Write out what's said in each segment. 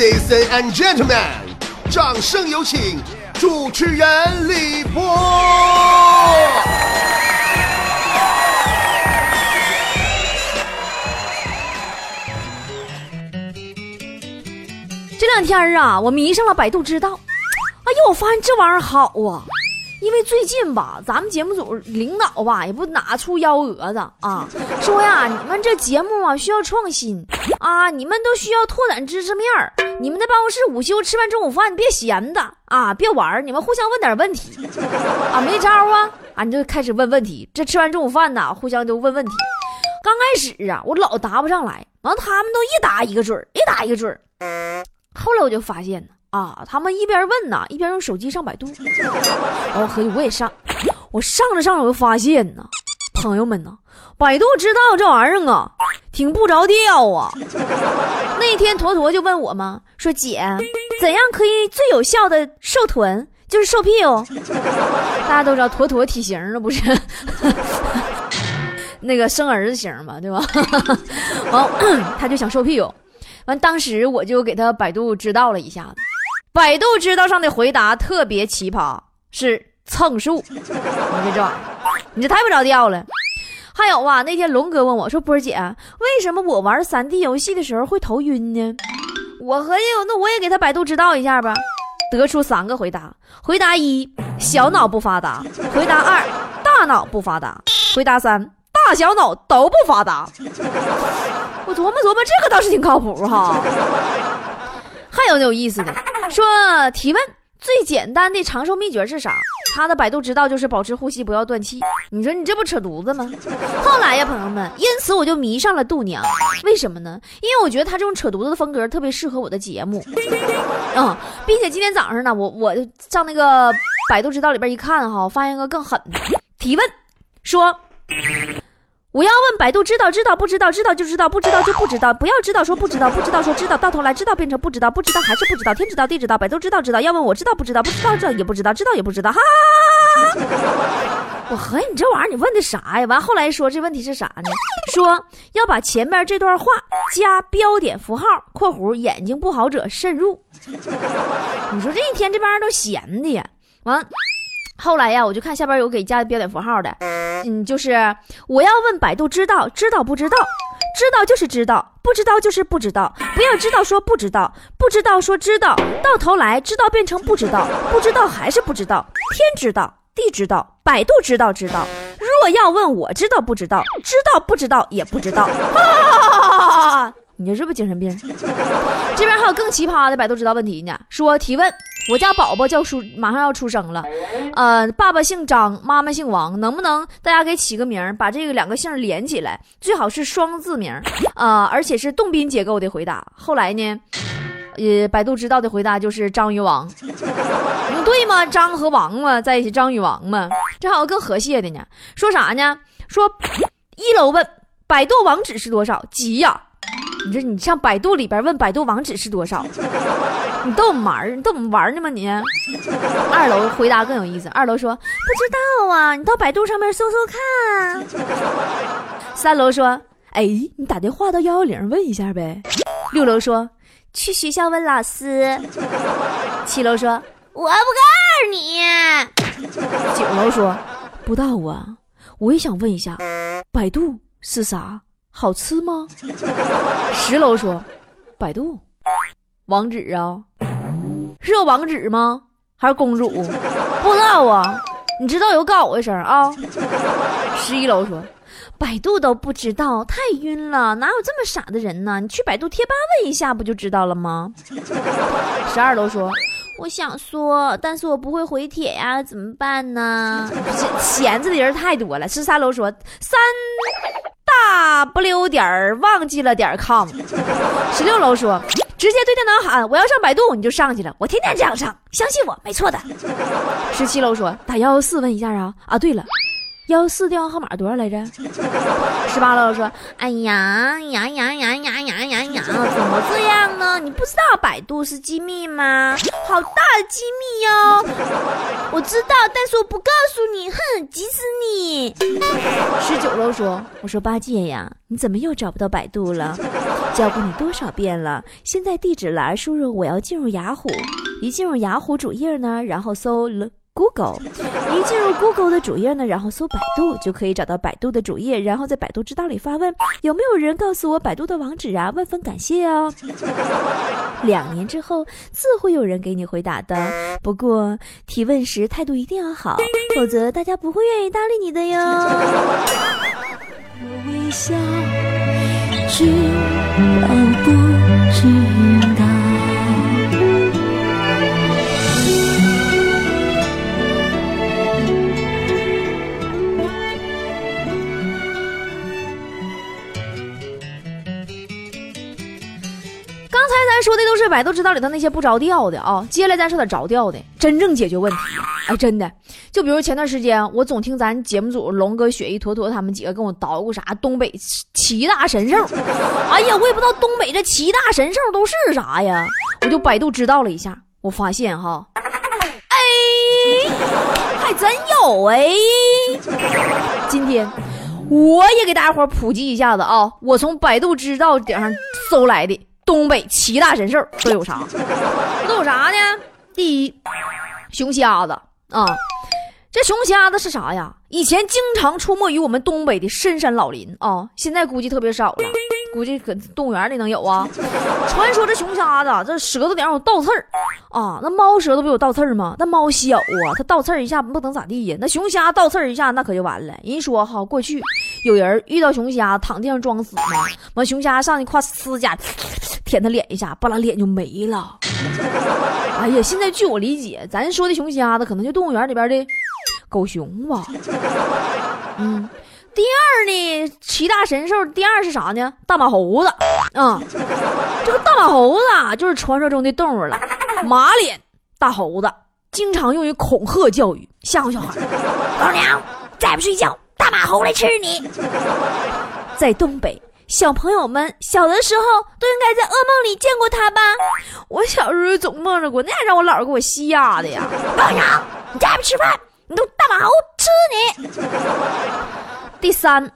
Ladies and gentlemen，掌声有请主持人李波。这两天啊，我迷上了百度知道。哎呦，我发现这玩意儿好啊！因为最近吧，咱们节目组领导吧也不拿出幺蛾子啊，说呀，你们这节目啊需要创新啊，你们都需要拓展知识面儿。你们在办公室午休吃完中午饭，别闲的啊，别玩，你们互相问点问题啊，没招啊啊，你就开始问问题。这吃完中午饭呢，互相就问问题。刚开始啊，我老答不上来，完他们都一答一个准，一答一个准。后来我就发现呢。啊！他们一边问呢，一边用手机上百度。然后合计我也上，我上着上着我就发现呢，朋友们呢，百度知道这玩意儿啊，挺不着调啊。那天坨坨就问我嘛，说姐，怎样可以最有效的瘦臀？就是瘦屁股。大家都知道坨坨体型了不是？那个生儿子型嘛，对吧？完，他就想瘦屁股。完，当时我就给他百度知道了一下子。百度知道上的回答特别奇葩，是蹭数。你这这玩意儿，你这太不着调了。还有啊，那天龙哥问我说：“波姐，为什么我玩三 D 游戏的时候会头晕呢？”我合计，那我也给他百度知道一下吧。得出三个回答：回答一，小脑不发达；回答二，大脑不发达；回答三，大小脑都不发达。我琢磨琢磨，这个倒是挺靠谱哈。还有那有意思的，说提问最简单的长寿秘诀是啥？他的百度知道就是保持呼吸，不要断气。你说你这不扯犊子吗？后来呀，朋友们，因此我就迷上了度娘。为什么呢？因为我觉得他这种扯犊子的风格特别适合我的节目。嗯，并且今天早上呢，我我上那个百度知道里边一看哈，发现个更狠的提问，说。我要问百度，知道知道不知道，知道就知道，不知道就不知道，不要知道说不知道，不知道说知道，到头来知道变成不知道，不知道还是不知道，天知道地知道，百度知道知道，要问我知道不知道，不知道知道也不知道，知道也不知道，哈哈哈！我合计你这玩意儿你问的啥呀？完后来说这问题是啥呢？说要把前面这段话加标点符号（括弧眼睛不好者慎入）。你说这一天这帮人都闲的呀？完。后来呀，我就看下边有给加的标点符号的，嗯，就是我要问百度，知道知道不知道，知道就是知道，不知道就是不知道，不要知道说不知道，不知道说知道，到头来知道变成不知道，不知道还是不知道，天知道地知道，百度知道知道，若要问我知道不知道，知道不知道也不知道，你这是不是精神病？这边还有更奇葩的百度知道问题呢，说提问。我家宝宝叫出，马上要出生了，呃，爸爸姓张，妈妈姓王，能不能大家给起个名，把这个两个姓连起来，最好是双字名，啊，而且是动宾结构的回答。后来呢，呃，百度知道的回答就是张与王，对吗？张和王嘛，在一起，张与王嘛。这还有更和谐的呢，说啥呢？说一楼问百度网址是多少？急呀！你这你上百度里边问百度网址是多少？你逗我们玩你逗我们玩呢吗？你二楼回答更有意思。二楼说不知道啊，你到百度上面搜搜看。三楼说，哎，你打电话到幺幺零问一下呗。六楼说，去学校问老师。七楼说，我不告诉你。九楼说，不知道啊，我也想问一下，百度是啥？好吃吗？十楼说，百度。网址啊，是有网址吗？还是公主？不知道啊，你知道有告我一声啊。十一楼说，百度都不知道，太晕了，哪有这么傻的人呢？你去百度贴吧问一下不就知道了吗？十二楼说，我想说，但是我不会回帖呀，怎么办呢？闲着的人太多了。十三楼说，三大。溜点儿忘记了点儿 com，十六楼说直接对电脑喊我要上百度你就上去了，我天天这样上，相信我没错的。十七楼说打幺幺四问一下啊啊对了。幺幺四电话号码多少来着？十八楼说：“哎呀呀呀呀呀呀呀，怎么这样呢？你不知道百度是机密吗？好大的机密哟！我知道，但是我不告诉你，哼，急死你！”十九楼说：“我说八戒呀，你怎么又找不到百度了？教过你多少遍了？现在地址栏输入我要进入雅虎，一进入雅虎主页呢，然后搜了。Google，一进入 Google 的主页呢，然后搜百度就可以找到百度的主页，然后在百度知道里发问，有没有人告诉我百度的网址啊？万分感谢哦。两年之后自会有人给你回答的，不过提问时态度一定要好，否则大家不会愿意搭理你的哟。微笑，只不知百度知道里头那些不着调的啊，接下来咱说点着调的，真正解决问题。哎，真的，就比如前段时间，我总听咱节目组龙哥、雪姨、坨坨他们几个跟我捣鼓啥东北七大神兽。哎呀，我也不知道东北这七大神兽都是啥呀，我就百度知道了一下，我发现哈，哎，还真有哎。今天我也给大家伙普及一下子啊，我从百度知道顶上搜来的。东北七大神兽都有啥？都有啥呢？第一，熊瞎子啊，这熊瞎子是啥呀？以前经常出没于我们东北的深山老林啊，现在估计特别少了。估计搁动物园里能有啊。传说这熊瞎子这舌头顶上有倒刺儿啊，那猫舌头不有倒刺儿吗？那猫小啊，它倒刺儿一下不能咋地呀。那熊瞎倒刺儿一下，那可就完了。人说哈，过去有人遇到熊瞎躺地上装死嘛，完熊瞎上去夸呲家舔他脸一下，巴拉脸就没了。哎呀，现在据我理解，咱说的熊瞎子可能就动物园里边的狗熊吧。嗯。第二呢，七大神兽，第二是啥呢？大马猴子啊，这个大马猴子啊，就是传说中的动物了。马脸大猴子，经常用于恐吓教育，吓唬小孩。老娘再不睡觉，大马猴来吃你！在东北，小朋友们小的时候都应该在噩梦里见过他吧？我小时候总梦着过，那让我姥给我吓的呀！放羊，你再不吃饭，你都大马猴吃你！第三，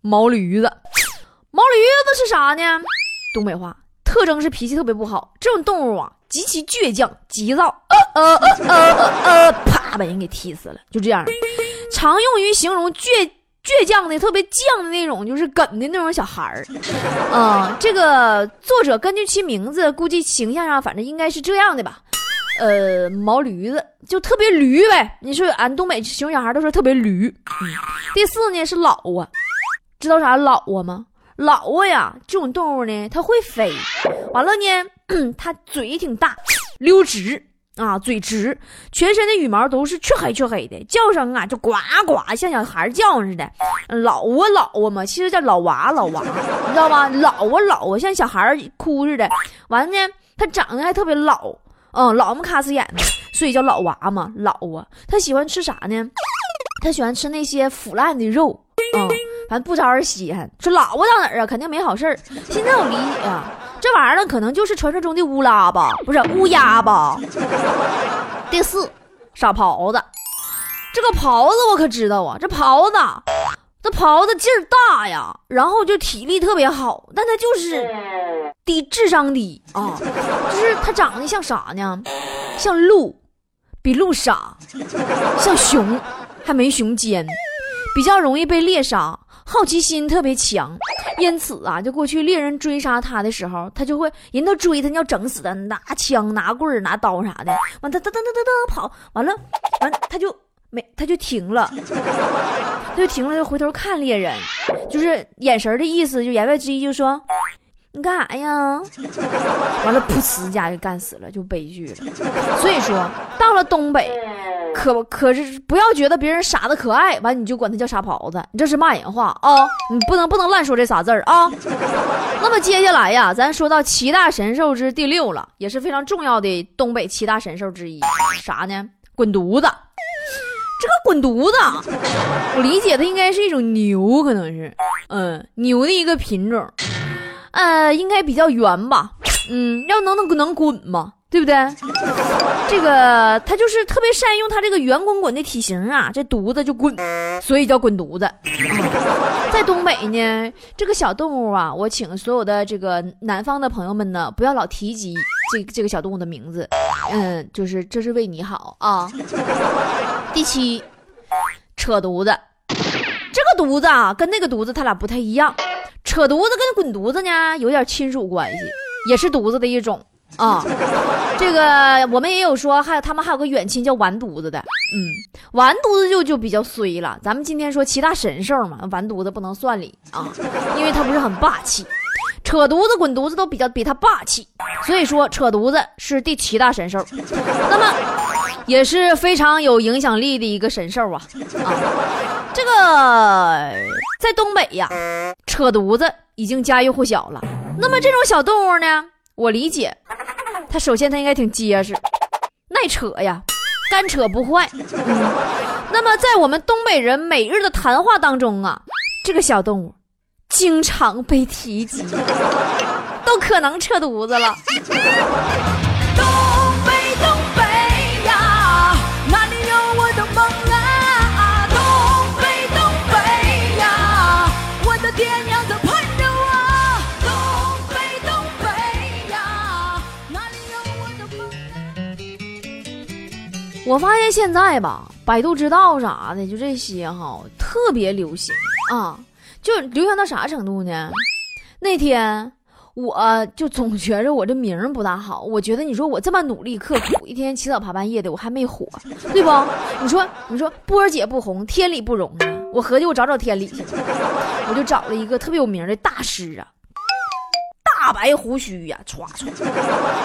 毛驴子，毛驴子是啥呢？东北话，特征是脾气特别不好。这种动物啊，极其倔强、急躁，呃呃呃呃呃，啪把人给踢死了。就这样，常用于形容倔倔强的、特别犟的那种，就是梗的那种小孩儿。啊，这个作者根据其名字，估计形象上反正应该是这样的吧。呃，毛驴子就特别驴呗。你说俺东北形容小孩都说特别驴。第四呢是老啊，知道啥老啊吗？老啊呀，这种动物呢，它会飞。完了呢，它嘴挺大，溜直啊，嘴直，全身的羽毛都是黢黑黢黑的，叫声啊就呱呱，像小孩叫似的。老啊老啊嘛，其实叫老娃老娃，你知道吧？老啊老啊，像小孩哭似的。完了呢，它长得还特别老。嗯，老么卡死眼的，所以叫老娃嘛，老啊。他喜欢吃啥呢？他喜欢吃那些腐烂的肉，嗯，反正不招人稀罕。说老啊到哪儿啊？肯定没好事儿。现在我理解啊，这玩意儿呢，可能就是传说中的乌拉吧，不是乌鸦吧？第四，傻狍子。这个狍子我可知道啊，这狍子，这狍子劲儿大呀，然后就体力特别好，但它就是。低智商低啊，就是它长得像啥呢？像鹿，比鹿傻；像熊，还没熊尖，比较容易被猎杀，好奇心特别强。因此啊，就过去猎人追杀他的时候，他就会人都追他，你，要整死他，拿枪、拿棍拿刀啥的。完，他噔噔噔噔噔跑，完了，完他就没，他就停了，他就停了，就回头看猎人，就是眼神的意思，就言外之意就说。你干啥呀？完了，噗呲，一下就干死了，就悲剧了。所以说，到了东北，可可是不要觉得别人傻的可爱，完你就管他叫傻狍子，你这是骂人话啊！你不能不能乱说这仨字儿啊。那么接下来呀，咱说到七大神兽之第六了，也是非常重要的东北七大神兽之一，啥呢？滚犊子。这个滚犊子，我理解它应该是一种牛，可能是，嗯，牛的一个品种。呃，应该比较圆吧，嗯，要能能能滚吗？对不对？这个他就是特别善用他这个圆滚滚的体型啊，这犊子就滚，所以叫滚犊子。在东北呢，这个小动物啊，我请所有的这个南方的朋友们呢，不要老提及这这个小动物的名字，嗯，就是这是为你好啊。第七，扯犊子，这个犊子啊，跟那个犊子它俩不太一样，扯犊子跟滚犊子呢有点亲属关系，也是犊子的一种。啊，这个我们也有说，还有他们还有个远亲叫完犊子的，嗯，完犊子就就比较衰了。咱们今天说七大神兽嘛，完犊子不能算里啊，因为他不是很霸气，扯犊子、滚犊子都比较比他霸气，所以说扯犊子是第七大神兽，那么也是非常有影响力的一个神兽啊啊，这个在东北呀，扯犊子已经家喻户晓了。那么这种小动物呢？我理解，它首先它应该挺结实，耐扯呀，干扯不坏。那么在我们东北人每日的谈话当中啊，这个小动物经常被提及，都可能扯犊子了。我发现现在吧，百度知道啥的，就这些哈，特别流行啊，就流行到啥程度呢？那天我就总觉着我这名儿不大好，我觉得你说我这么努力刻苦，一天起早爬半夜的，我还没火，对不？你说你说波儿姐不红，天理不容啊！我合计我找找天理去，我就找了一个特别有名的大师啊。白胡须呀，歘歘，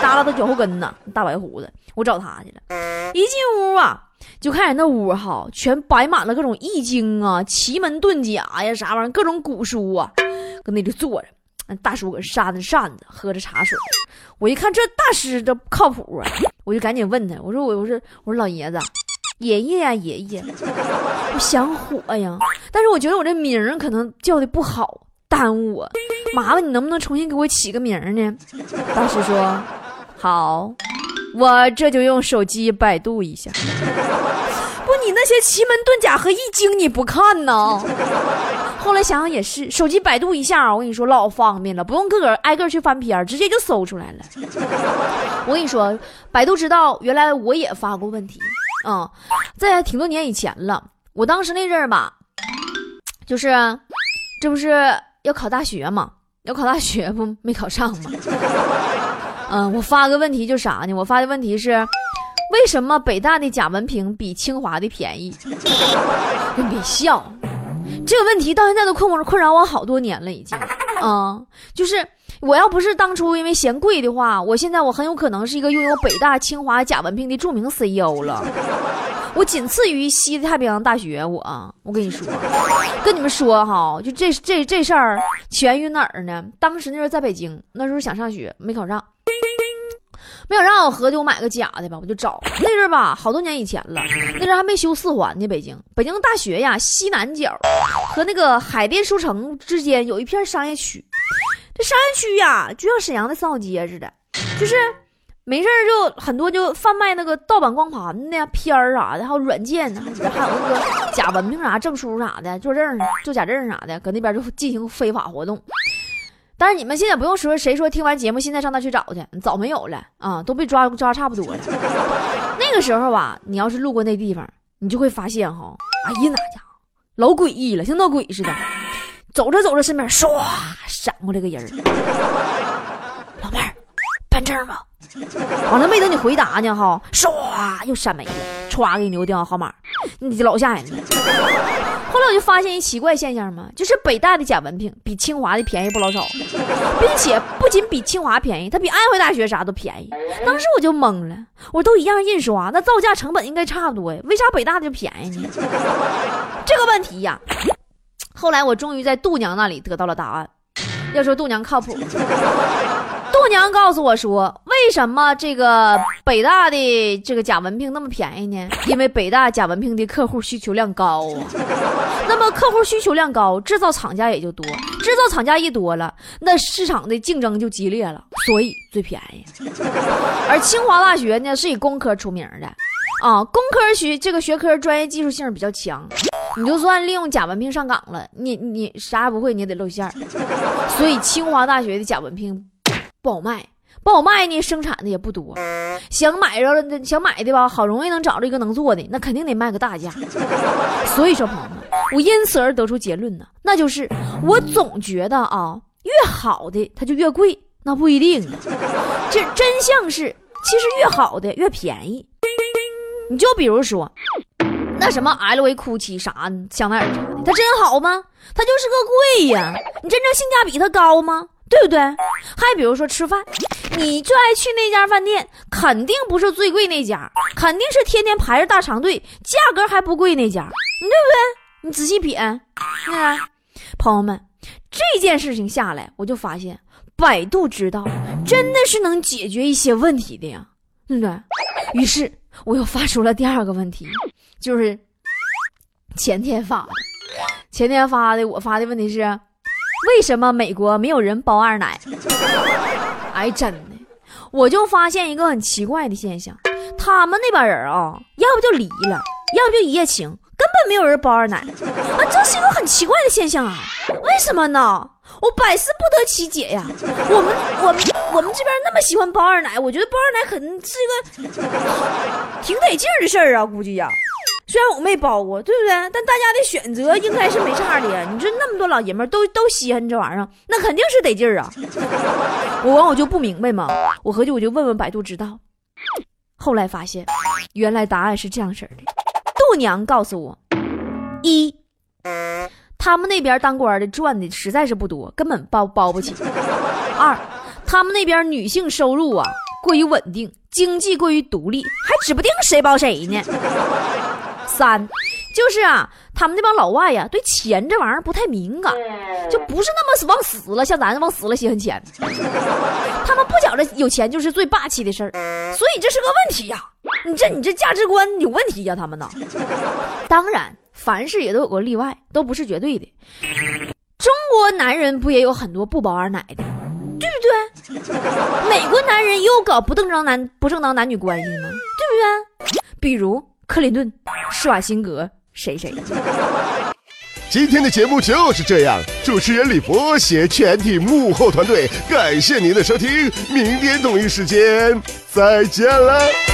耷拉到脚后跟呢，大白胡子，我找他去了。一进屋啊，就看人那屋哈，全摆满了各种易经啊、奇门遁甲呀，啥玩意儿，各种古书啊，搁那里坐着。大叔搁扇着扇子，喝着茶水。我一看这大师这靠谱啊，我就赶紧问他，我说我我说我说老爷子，爷爷呀爷爷，我想火呀，但是我觉得我这名可能叫的不好。耽误我，麻烦你能不能重新给我起个名呢？大师说好，我这就用手机百度一下。不，你那些奇门遁甲和易经你不看呢？后来想想也是，手机百度一下，我跟你说老方便了，不用个个挨个去翻篇，直接就搜出来了。我跟你说，百度知道，原来我也发过问题啊，在挺多年以前了。我当时那阵儿吧，就是这不是。要考大学嘛？要考大学不没考上吗？嗯，我发个问题就啥呢？我发的问题是，为什么北大的假文凭比清华的便宜？你别笑，这个问题到现在都困困扰我好多年了，已经。嗯，就是我要不是当初因为嫌贵的话，我现在我很有可能是一个拥有北大、清华假文凭的著名 CEO 了。我仅次于西太平洋大学，我我跟你说，跟你们说哈，就这这这事儿起源于哪儿呢？当时那时候在北京，那时候想上学没考上，没想上，我合计我买个假的吧，我就找那阵儿吧，好多年以前了，那阵儿还没修四环呢。北京北京大学呀，西南角和那个海淀书城之间有一片商业区，这商业区呀，就像沈阳的三好街似的，就是。没事儿就很多就贩卖那个盗版光盘的片儿啥的，还有软件，还有那个假文凭啥证书啥的，做证做假证啥的，搁那边就进行非法活动。但是你们现在不用说，谁说听完节目现在上那去找去，早没有了啊，都被抓抓差不多了。那个时候吧，你要是路过那地方，你就会发现哈，哎呀那家伙老诡异了，像闹鬼似的，走着走着身边唰闪过来个人 老妹儿办证吗？完了没等你回答呢，哈，唰又删没了，歘给你留电话号码，你老吓人了。后来我就发现一奇怪现象嘛，就是北大的假文凭比清华的便宜不老少，并且不仅比清华便宜，它比安徽大学啥都便宜。当时我就懵了，我都一样印刷，那造价成本应该差不多呀，为啥北大的就便宜呢？这个问题呀，后来我终于在度娘那里得到了答案。要说度娘靠谱。度娘告诉我说：“为什么这个北大的这个假文凭那么便宜呢？因为北大假文凭的客户需求量高啊。那么客户需求量高，制造厂家也就多。制造厂家一多了，那市场的竞争就激烈了。所以最便宜。而清华大学呢，是以工科出名的，啊，工科学这个学科专业技术性比较强，你就算利用假文凭上岗了，你你啥也不会，你也得露馅儿。所以清华大学的假文凭不好卖。不好卖呢，生产的也不多，想买着了，想买的吧，好容易能找着一个能做的，那肯定得卖个大价。所以说，朋友们，我因此而得出结论呢，那就是我总觉得啊，越好的它就越贵，那不一定。这真相是，其实越好的越便宜。你就比如说，那什么 LV、GUCCI 啥香奈儿啥的，它真好吗？它就是个贵呀。你真正性价比它高吗？对不对？还比如说吃饭，你最爱去那家饭店，肯定不是最贵那家，肯定是天天排着大长队，价格还不贵那家，对不对？你仔细品，看，朋友们，这件事情下来，我就发现百度知道真的是能解决一些问题的呀，对不对？于是我又发出了第二个问题，就是前天发的，前天发的，我发的问题是。为什么美国没有人包二奶？哎，真的，我就发现一个很奇怪的现象，他们那帮人啊，要不就离了，要不就一夜情，根本没有人包二奶啊，这是一个很奇怪的现象啊！为什么呢？我百思不得其解呀！我们我们我们这边那么喜欢包二奶，我觉得包二奶肯定是一个挺得劲儿的事儿啊，估计呀。虽然我没包过，对不对？但大家的选择应该是没差的呀。你说那么多老爷们都都稀罕这玩意儿，那肯定是得劲儿啊。我完我就不明白嘛，我合计我就问问百度知道。后来发现，原来答案是这样式的。度娘告诉我：一，他们那边当官的赚的实在是不多，根本包包不起；二，他们那边女性收入啊过于稳定，经济过于独立，还指不定谁包谁呢。三，就是啊，他们那帮老外呀，对钱这玩意儿不太敏感，就不是那么往死了，像咱往死了稀罕钱。他们不觉着有钱就是最霸气的事儿，所以这是个问题呀。你这你这价值观有问题呀，他们呢？当然，凡事也都有个例外，都不是绝对的。中国男人不也有很多不包二奶的，对不对？美国男人也有搞不正当男不正当男女关系吗？对不对？比如。克林顿、施瓦辛格，谁谁？今天的节目就是这样。主持人李博携全体幕后团队，感谢您的收听。明天同一时间再见了。